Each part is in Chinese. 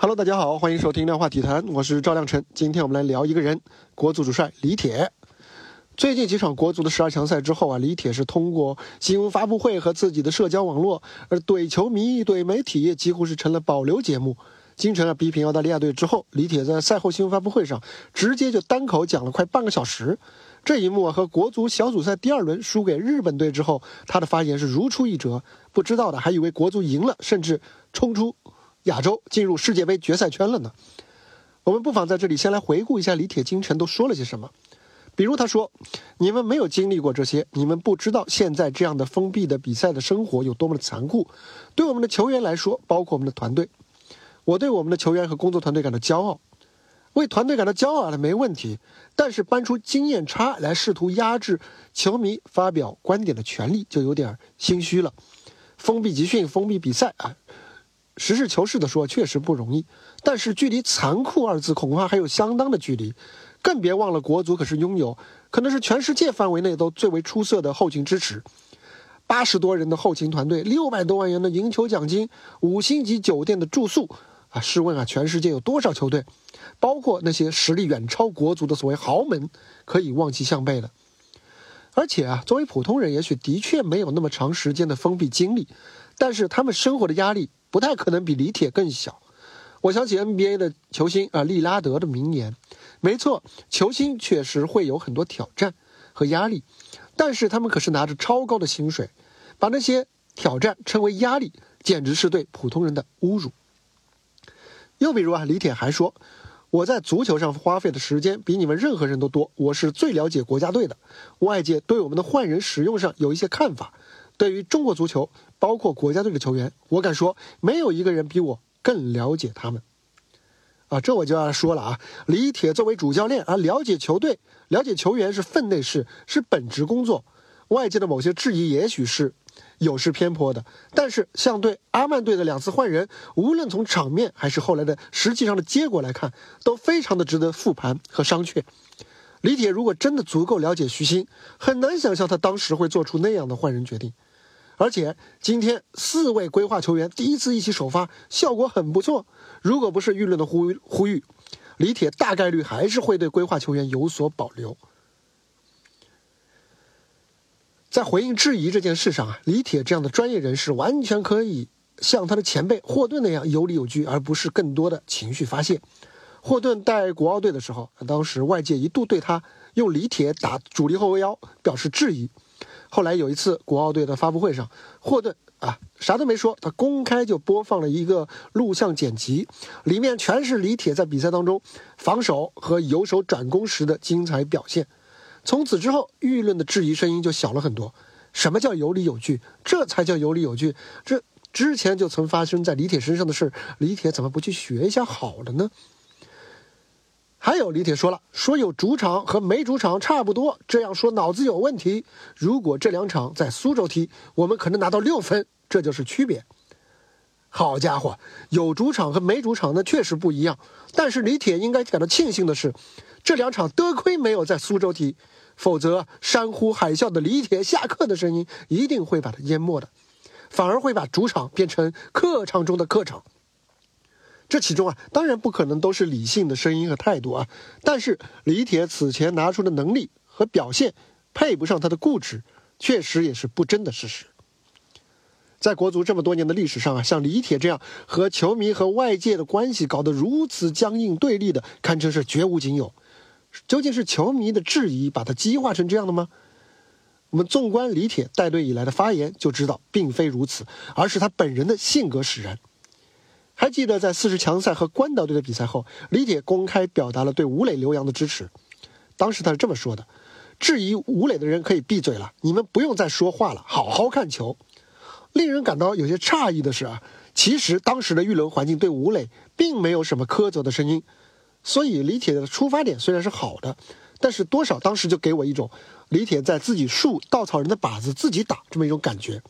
Hello，大家好，欢迎收听量化体坛，我是赵亮晨。今天我们来聊一个人，国足主帅李铁。最近几场国足的十二强赛之后啊，李铁是通过新闻发布会和自己的社交网络，而怼球迷、怼媒体几乎是成了保留节目。京城啊逼平澳大利亚队之后，李铁在赛后新闻发布会上直接就单口讲了快半个小时。这一幕啊，和国足小组赛第二轮输给日本队之后，他的发言是如出一辙。不知道的还以为国足赢了，甚至冲出。亚洲进入世界杯决赛圈了呢。我们不妨在这里先来回顾一下李铁京城都说了些什么。比如他说：“你们没有经历过这些，你们不知道现在这样的封闭的比赛的生活有多么的残酷。对我们的球员来说，包括我们的团队，我对我们的球员和工作团队感到骄傲。为团队感到骄傲了没问题，但是搬出经验差来试图压制球迷发表观点的权利，就有点心虚了。封闭集训，封闭比赛啊。”实事求是地说，确实不容易，但是距离“残酷”二字恐怕还有相当的距离。更别忘了，国足可是拥有可能是全世界范围内都最为出色的后勤支持，八十多人的后勤团队，六百多万元的赢球奖金，五星级酒店的住宿。啊，试问啊，全世界有多少球队，包括那些实力远超国足的所谓豪门，可以望其项背的？而且啊，作为普通人，也许的确没有那么长时间的封闭经历，但是他们生活的压力。不太可能比李铁更小。我想起 NBA 的球星啊，利拉德的名言。没错，球星确实会有很多挑战和压力，但是他们可是拿着超高的薪水，把那些挑战称为压力，简直是对普通人的侮辱。又比如啊，李铁还说：“我在足球上花费的时间比你们任何人都多，我是最了解国家队的。外界对我们的换人使用上有一些看法。”对于中国足球，包括国家队的球员，我敢说，没有一个人比我更了解他们。啊，这我就要说了啊，李铁作为主教练啊，了解球队、了解球员是分内事，是本职工作。外界的某些质疑，也许是有失偏颇的，但是像对阿曼队的两次换人，无论从场面还是后来的实际上的结果来看，都非常的值得复盘和商榷。李铁如果真的足够了解徐新，很难想象他当时会做出那样的换人决定。而且今天四位规划球员第一次一起首发，效果很不错。如果不是舆论的呼呼吁，李铁大概率还是会对规划球员有所保留。在回应质疑这件事上啊，李铁这样的专业人士完全可以像他的前辈霍顿那样有理有据，而不是更多的情绪发泄。霍顿带国奥队的时候，当时外界一度对他用李铁打主力后卫腰表示质疑。后来有一次国奥队的发布会上，霍顿啊啥都没说，他公开就播放了一个录像剪辑，里面全是李铁在比赛当中防守和由守转攻时的精彩表现。从此之后，舆论的质疑声音就小了很多。什么叫有理有据？这才叫有理有据。这之前就曾发生在李铁身上的事，李铁怎么不去学一下好了呢？还有李铁说了，说有主场和没主场差不多，这样说脑子有问题。如果这两场在苏州踢，我们可能拿到六分，这就是区别。好家伙，有主场和没主场那确实不一样。但是李铁应该感到庆幸的是，这两场得亏没有在苏州踢，否则山呼海啸的李铁下课的声音一定会把它淹没的，反而会把主场变成客场中的客场。这其中啊，当然不可能都是理性的声音和态度啊。但是李铁此前拿出的能力和表现，配不上他的固执，确实也是不争的事实。在国足这么多年的历史上啊，像李铁这样和球迷和外界的关系搞得如此僵硬对立的，堪称是绝无仅有。究竟是球迷的质疑把他激化成这样的吗？我们纵观李铁带队以来的发言，就知道并非如此，而是他本人的性格使然。还记得在四十强赛和关岛队的比赛后，李铁公开表达了对吴磊留洋的支持。当时他是这么说的：“质疑吴磊的人可以闭嘴了，你们不用再说话了，好好看球。”令人感到有些诧异的是啊，其实当时的舆论环境对吴磊并没有什么苛责的声音，所以李铁的出发点虽然是好的，但是多少当时就给我一种李铁在自己树稻草人的靶子自己打这么一种感觉。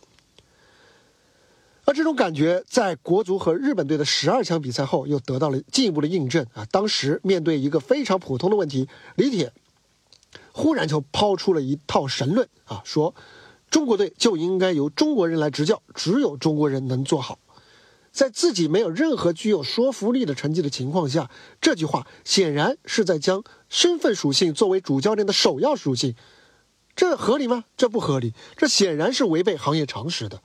而这种感觉在国足和日本队的十二强比赛后又得到了进一步的印证啊！当时面对一个非常普通的问题，李铁忽然就抛出了一套神论啊，说中国队就应该由中国人来执教，只有中国人能做好。在自己没有任何具有说服力的成绩的情况下，这句话显然是在将身份属性作为主教练的首要属性，这合理吗？这不合理，这显然是违背行业常识的。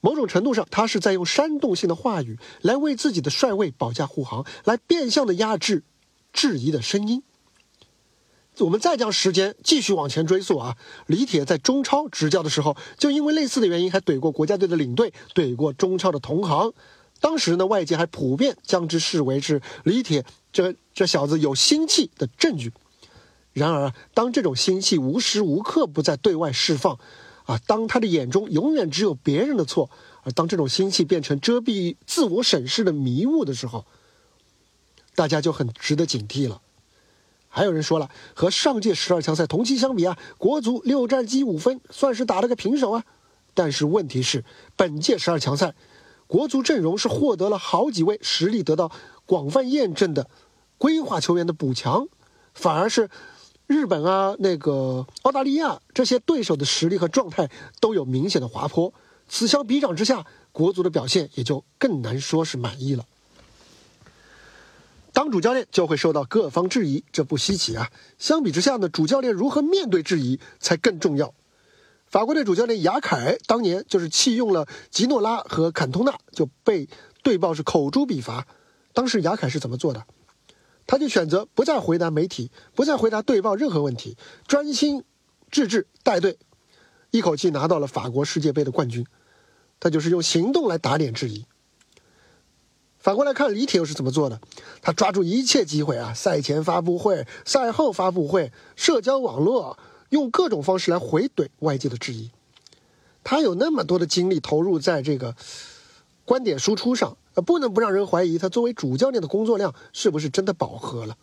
某种程度上，他是在用煽动性的话语来为自己的帅位保驾护航，来变相的压制质疑的声音。我们再将时间继续往前追溯啊，李铁在中超执教的时候，就因为类似的原因还怼过国家队的领队，怼过中超的同行。当时呢，外界还普遍将之视为是李铁这这小子有心气的证据。然而，当这种心气无时无刻不在对外释放，啊，当他的眼中永远只有别人的错，而当这种心气变成遮蔽自我审视的迷雾的时候，大家就很值得警惕了。还有人说了，和上届十二强赛同期相比啊，国足六战积五分，算是打了个平手啊。但是问题是，本届十二强赛，国足阵容是获得了好几位实力得到广泛验证的规划球员的补强，反而是日本啊、那个澳大利亚这些对手的实力和状态都有明显的滑坡。此消彼长之下，国足的表现也就更难说是满意了。当主教练就会受到各方质疑，这不稀奇啊。相比之下呢，主教练如何面对质疑才更重要。法国队主教练雅凯当年就是弃用了吉诺拉和坎通纳，就被对报是口诛笔伐。当时雅凯是怎么做的？他就选择不再回答媒体，不再回答对报任何问题，专心致志带队，一口气拿到了法国世界杯的冠军。他就是用行动来打脸质疑。反过来看，李铁又是怎么做的？他抓住一切机会啊，赛前发布会、赛后发布会、社交网络，用各种方式来回怼外界的质疑。他有那么多的精力投入在这个观点输出上，呃，不能不让人怀疑他作为主教练的工作量是不是真的饱和了。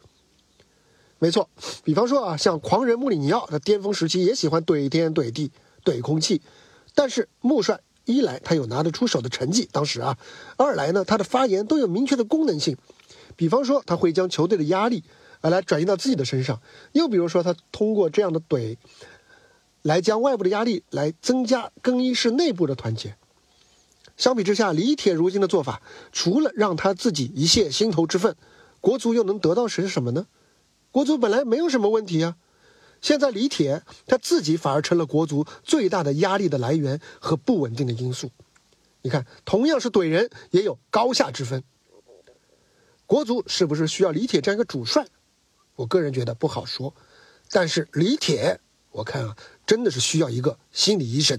没错，比方说啊，像狂人穆里尼奥，他巅峰时期也喜欢怼天怼地怼空气，但是穆帅。一来他有拿得出手的成绩，当时啊；二来呢，他的发言都有明确的功能性，比方说他会将球队的压力啊来转移到自己的身上，又比如说他通过这样的怼，来将外部的压力来增加更衣室内部的团结。相比之下，李铁如今的做法，除了让他自己一泄心头之愤，国足又能得到些什么呢？国足本来没有什么问题啊。现在李铁他自己反而成了国足最大的压力的来源和不稳定的因素。你看，同样是怼人，也有高下之分。国足是不是需要李铁这样一个主帅？我个人觉得不好说。但是李铁，我看啊，真的是需要一个心理医生。